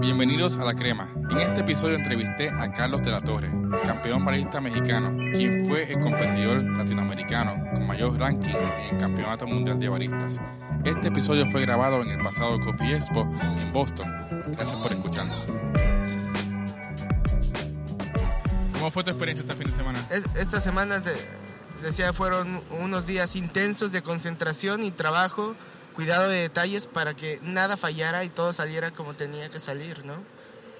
Bienvenidos a La Crema. En este episodio entrevisté a Carlos de la Torre, campeón barista mexicano, quien fue el competidor latinoamericano con mayor ranking en el Campeonato Mundial de Baristas. Este episodio fue grabado en el pasado Coffee Expo en Boston. Gracias por escucharnos. ¿Cómo fue tu experiencia este fin de semana? Esta semana, decía, fueron unos días intensos de concentración y trabajo cuidado de detalles para que nada fallara y todo saliera como tenía que salir, ¿no?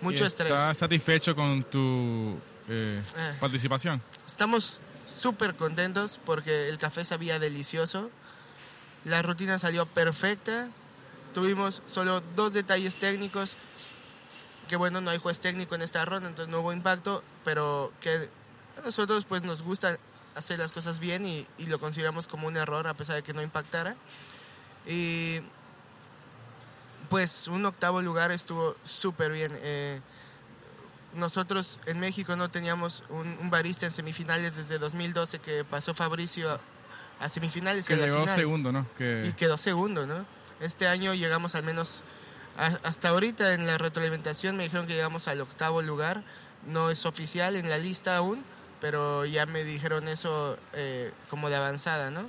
Mucho estrés. ¿Estás satisfecho con tu eh, eh. participación? Estamos súper contentos porque el café sabía delicioso, la rutina salió perfecta, tuvimos solo dos detalles técnicos, que bueno, no hay juez técnico en esta ronda, entonces no hubo impacto, pero que a nosotros pues nos gusta hacer las cosas bien y, y lo consideramos como un error a pesar de que no impactara. Y pues un octavo lugar estuvo súper bien. Eh, nosotros en México no teníamos un, barista en semifinales desde 2012 que pasó Fabricio a, semifinales. Que llegó segundo, ¿no? Y quedó segundo, ¿no? Este año llegamos al menos, hasta ahorita en la retroalimentación me dijeron que llegamos al octavo lugar. No es oficial en la lista aún, pero ya me dijeron eso eh, como de avanzada, ¿no?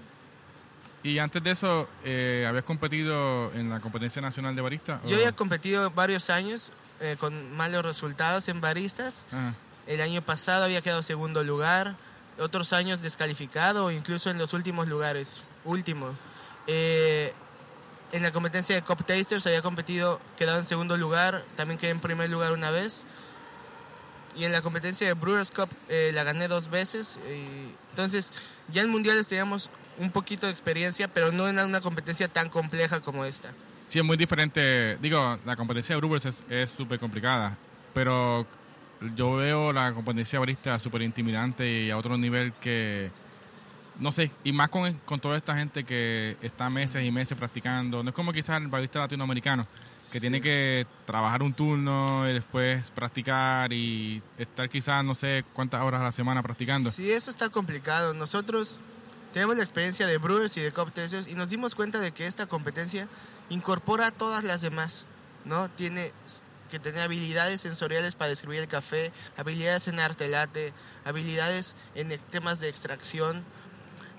¿Y antes de eso, eh, habías competido en la competencia nacional de baristas? Yo había competido varios años eh, con malos resultados en baristas. El año pasado había quedado segundo lugar, otros años descalificado, incluso en los últimos lugares, último. Eh, en la competencia de Cup Tasters había competido, quedado en segundo lugar, también quedé en primer lugar una vez. Y en la competencia de Brewers Cup eh, la gané dos veces. entonces, ya en mundiales teníamos un poquito de experiencia, pero no en una competencia tan compleja como esta. Sí, es muy diferente. Digo, la competencia de Brewers es súper complicada, pero yo veo la competencia barista súper intimidante y a otro nivel que, no sé, y más con, con toda esta gente que está meses y meses practicando. No es como quizás el barista latinoamericano, que tiene que trabajar un turno y después practicar y estar quizás no sé cuántas horas a la semana practicando. Sí, eso está complicado. Nosotros tenemos la experiencia de Brewers y de Cup y nos dimos cuenta de que esta competencia incorpora a todas las demás, ¿no? Tiene que tener habilidades sensoriales para describir el café, habilidades en arte late, habilidades en temas de extracción,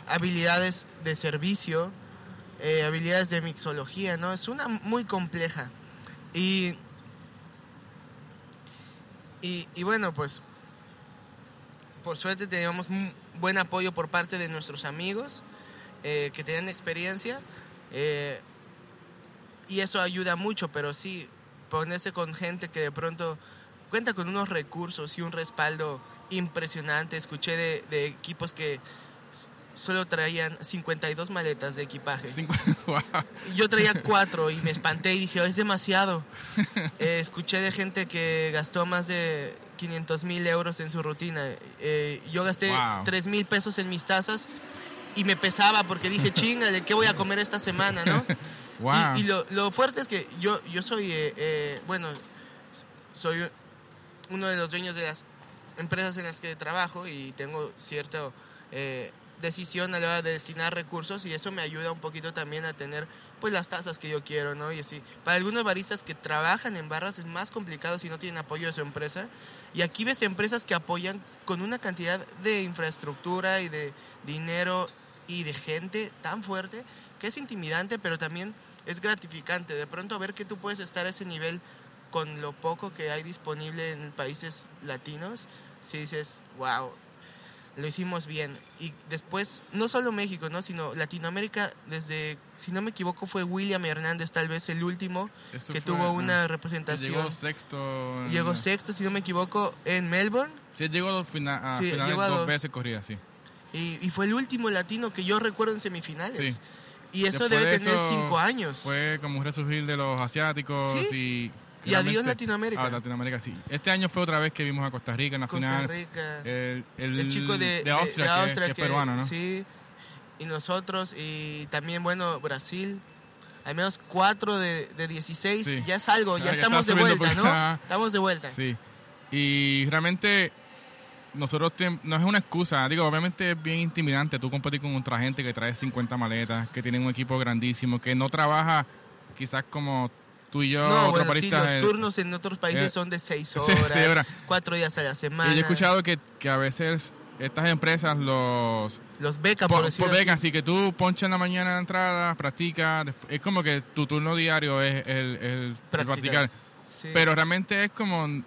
habilidades de servicio, eh, habilidades de mixología, ¿no? Es una muy compleja. Y, y, bueno, pues por suerte teníamos buen apoyo por parte de nuestros amigos eh, que tienen experiencia eh, y eso ayuda mucho, pero sí, ponerse con gente que de pronto cuenta con unos recursos y un respaldo impresionante. Escuché de, de equipos que solo traían 52 maletas de equipaje. Yo traía cuatro y me espanté y dije, oh, es demasiado. Eh, escuché de gente que gastó más de 500 mil euros en su rutina. Eh, yo gasté 3 mil pesos en mis tazas y me pesaba porque dije, chingale, ¿qué voy a comer esta semana, no? Y, lo, fuerte es que yo, yo soy, eh, bueno, soy uno de los dueños de las empresas en las que trabajo y tengo cierto decisión a la hora de destinar recursos y eso me ayuda un poquito también a tener pues las tasas que yo quiero, ¿no? Y así, para algunos baristas que trabajan en barras es más complicado si no tienen apoyo de su empresa y aquí ves empresas que apoyan con una cantidad de infraestructura y de dinero y de gente tan fuerte que es intimidante, pero también es gratificante de pronto ver que tú puedes estar a ese nivel con lo poco que hay disponible en países latinos, si dices, wow, lo hicimos bien. Y después, no solo México, ¿no? sino Latinoamérica, desde, si no me equivoco, fue William Hernández, tal vez el último, que tuvo una representación. Llegó sexto. Llegó sexto, si no me equivoco, en Melbourne. Sí, llegó a, finales dos, veces corrida, sí. Y, fue el último latino que yo recuerdo en semifinales. Y eso debe tener cinco años. Fue como un resurgir de los asiáticos y y adiós Latinoamérica. Ah, Latinoamérica, sí. Este año fue otra vez que vimos a Costa Rica en la final. Costa Rica. El, el, chico de, de Austria, que, es peruano, ¿no? Sí. Y nosotros, y también, bueno, Brasil. Al menos 4 de, de 16. Ya es algo, ya, estamos de vuelta, ¿no? Estamos de vuelta. Sí. Y realmente nosotros no es una excusa, digo, obviamente es bien intimidante tú competir con otra gente que trae 50 maletas, que tiene un equipo grandísimo, que no trabaja quizás como tú y yo, No, otros bueno, sí, baristas... los turnos en otros países eh, son de seis sí, horas, sí, cuatro días a la semana. y yo he escuchado que, que a veces estas empresas los Los becan, por, por, decirlo por así. que tú ponchas en la mañana la entrada, practicas, es como que tu turno diario es el, el- el Practicar. practicar. Sí. Pero realmente es como,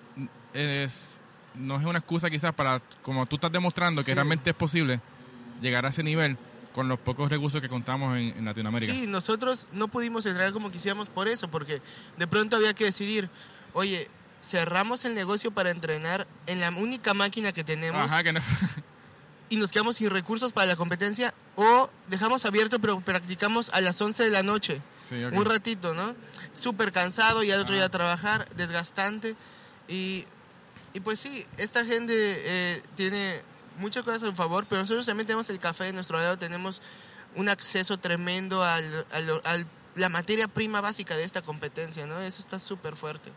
es, no es una excusa quizás para, como tú estás demostrando Sí. que realmente es posible llegar a ese nivel con los pocos recursos que contamos en, en Latinoamérica. Sí, nosotros no pudimos entrar como quisiéramos por eso, porque de pronto había que decidir, oye, cerramos el negocio para entrenar en la única máquina que tenemos Ajá, que no. y nos quedamos sin recursos para la competencia o dejamos abierto pero practicamos a las 11 de la noche, Sí, ok. un ratito, ¿no? Súper cansado y al otro Ah. día a trabajar, desgastante y, y pues sí, esta gente eh, tiene muchas cosas a favor, pero nosotros también tenemos el café de nuestro lado, tenemos un acceso tremendo al, al- al- la materia prima básica de esta competencia, ¿no? Eso está súper fuerte.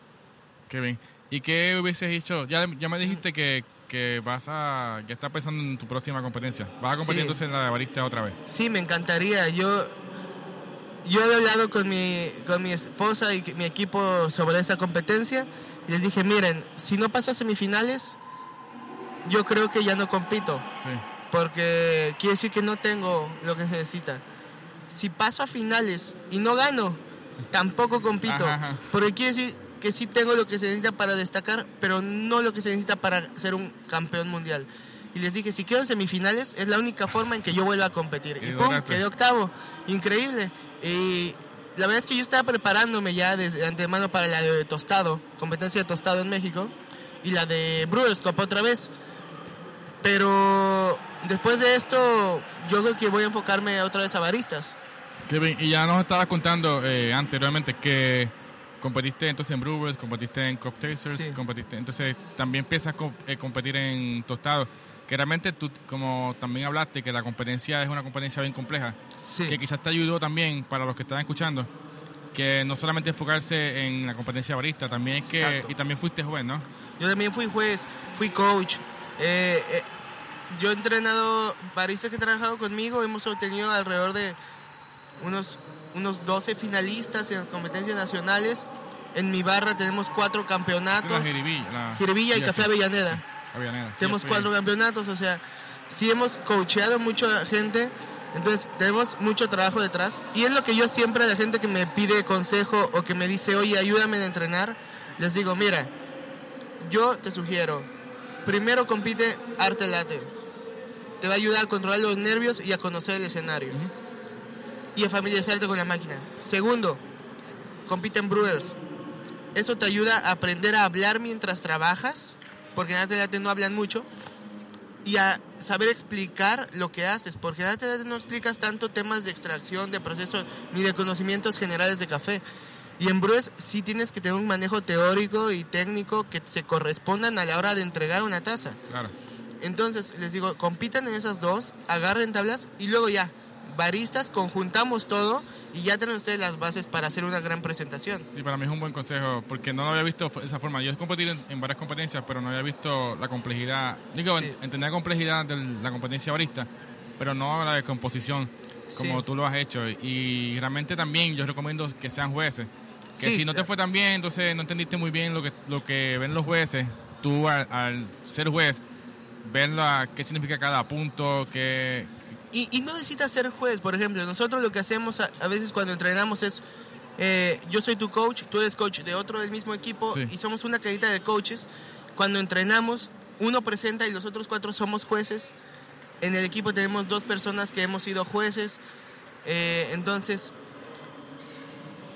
Qué bien. ¿Y qué hubieses hecho? Ya, ya me dijiste que, que vas a. Ya estás pensando en tu próxima competencia. ¿Vas a competir Sí. entonces en la de barista otra vez? Sí, me encantaría. Yo, yo he hablado con mi, con mi esposa y mi equipo sobre esta competencia y les dije, miren, si no paso a semifinales, yo creo que ya no compito, Sí. porque quiere decir que no tengo lo que se necesita. Si paso a finales y no gano, tampoco compito, Ajá, ajá. porque quiere decir que sí tengo lo que se necesita para destacar, pero no lo que se necesita para ser un campeón mundial. Y les dije, si quedo en semifinales, es la única forma en que yo vuelva a competir. Y Y pum, quedé octavo. Increíble. Y la verdad es que yo estaba preparándome ya desde antemano para la de tostado, competencia de tostado en México, y la de Brewers Cup otra vez. Pero después de esto, yo creo que voy a enfocarme otra vez a baristas. Bien. Y ya nos estabas contando eh, anteriormente que competiste entonces en Brewers, competiste en Cup Tasters, Sí. competiste. Entonces también empiezas a com- eh, competir en tostado. Que realmente tú, como también hablaste, que la competencia es una competencia bien compleja. Sí. que quizás te ayudó también para los que están escuchando que no solamente enfocarse en la competencia barista también es que Exacto. y también fuiste joven no Yo también fui juez, fui coach. Eh, eh, yo he entrenado baristas que han trabajado conmigo. Hemos obtenido alrededor de unos, unos 12 finalistas en competencias nacionales. En mi barra tenemos cuatro campeonatos. la Jiribilla, la- Jiribilla y sí, Café sí, Avellaneda. Avellaneda, sí, tenemos fui- cuatro campeonatos, o sea, sí hemos coacheado mucho a gente, entonces tenemos mucho trabajo detrás. Y es lo que yo siempre a la gente que me pide consejo o que me dice, oye, ayúdame a entrenar, les digo, mira, yo te sugiero, primero compite arte late. Te va a ayudar a controlar los nervios y a conocer el escenario. Y a familiarizarte con la máquina. Segundo, compite en Brewers. Eso te ayuda a aprender a hablar mientras trabajas, porque en arte late no hablan mucho, y a saber explicar lo que haces, porque en arte late no explicas tanto temas de extracción, de proceso, ni de conocimientos generales de café. Y en Brewers sí tienes que tener un manejo teórico y técnico que se correspondan a la hora de entregar una taza. claro Entonces, les digo, compitan en esas dos, agarren tablas y luego ya, baristas, conjuntamos todo y ya tienen ustedes las bases para hacer una gran presentación. y para mí es un buen consejo porque no lo había visto de esa forma yo he competido en, en varias competencias pero no había visto la complejidad digo Sí. en- entender la complejidad de la competencia barista pero no la de composición como Sí. tú lo has hecho y realmente también yo recomiendo que sean jueces que Sí, si no te fue tan bien, entonces no entendiste muy bien lo que, lo que ven los jueces, tú al, al ser juez, ver la- qué significa cada punto, qué... Y, y no necesitas ser juez, por ejemplo, nosotros lo que hacemos a, a veces cuando entrenamos es, eh, yo soy tu coach, tú eres coach de otro del mismo equipo Sí. y somos una cadita de coaches. Cuando entrenamos, uno presenta y los otros cuatro somos jueces. En el equipo tenemos dos personas que hemos sido jueces. Eh, entonces,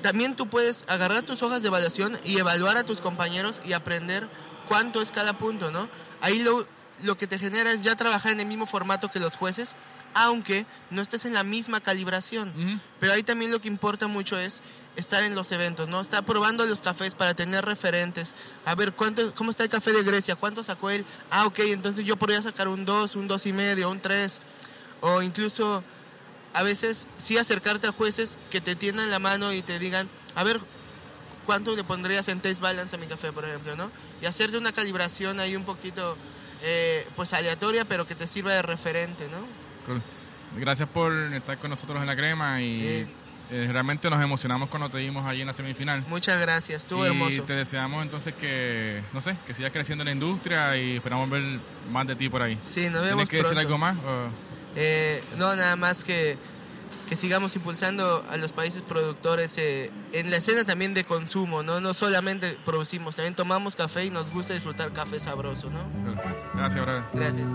también tú puedes agarrar tus hojas de evaluación y evaluar a tus compañeros y aprender cuánto es cada punto, ¿no? Ahí lo, lo que te genera es ya trabajar en el mismo formato que los jueces, aunque no estés en la misma calibración. Pero ahí también lo que importa mucho es estar en los eventos, ¿no? Estar probando los cafés para tener referentes. A ver, ¿cuánto, ¿cómo está el café de Grecia? ¿Cuánto sacó él? Ah, ok, entonces yo podría sacar un 2, un 2 y medio, un 3. O incluso a veces sí acercarte a jueces que te tiendan la mano y te digan, a ver, ¿cuánto le pondrías en taste balance a mi café, por ejemplo, no? Y hacerte una calibración ahí un poquito, eh, pues aleatoria, pero que te sirva de referente, ¿no? Cool. Gracias por estar con nosotros en la crema y Eh, eh, realmente nos emocionamos cuando te vimos allí en la semifinal. Muchas gracias, estuvo y hermoso. te deseamos entonces que, no sé, que sigas creciendo en la industria y esperamos ver más de ti por ahí. Sí, nos ¿Tienes vemos que decir pronto. algo más? o- Eh, no, nada más que, que sigamos impulsando a los países productores eh, en la escena también de consumo, ¿no? No solamente producimos, también tomamos café y nos gusta disfrutar café sabroso, ¿no? Gracias, brother. Gracias.